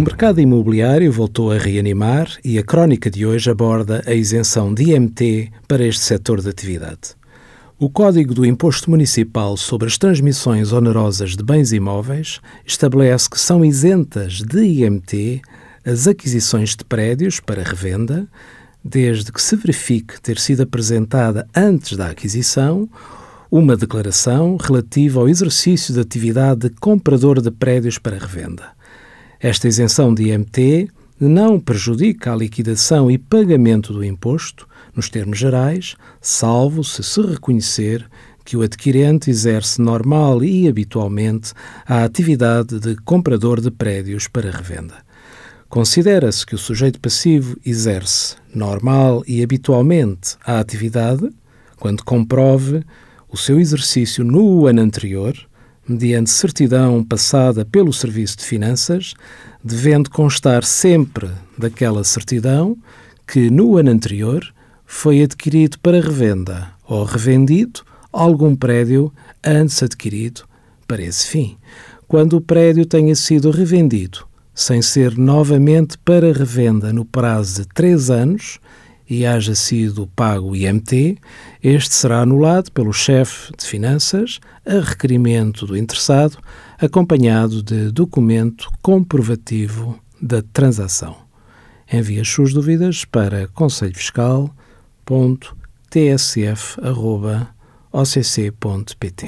O mercado imobiliário voltou a reanimar e a crónica de hoje aborda a isenção de IMT para este setor de atividade. O Código do Imposto Municipal sobre as Transmissões Onerosas de Bens Imóveis estabelece que são isentas de IMT as aquisições de prédios para revenda, desde que se verifique ter sido apresentada antes da aquisição uma declaração relativa ao exercício de atividade de comprador de prédios para revenda. Esta isenção de IMT não prejudica a liquidação e pagamento do imposto, nos termos gerais, salvo se se reconhecer que o adquirente exerce normal e habitualmente a atividade de comprador de prédios para revenda. Considera-se que o sujeito passivo exerce normal e habitualmente a atividade quando comprove o seu exercício no ano anterior mediante certidão passada pelo Serviço de Finanças, devendo constar sempre daquela certidão que, no ano anterior, foi adquirido para revenda ou revendido algum prédio antes adquirido para esse fim. Quando o prédio tenha sido revendido, sem ser novamente para revenda no prazo de três anos, e haja sido pago IMT, este será anulado pelo chefe de finanças a requerimento do interessado, acompanhado de documento comprovativo da transação. Envie as suas dúvidas para conselhofiscal.tsf.occ.pt.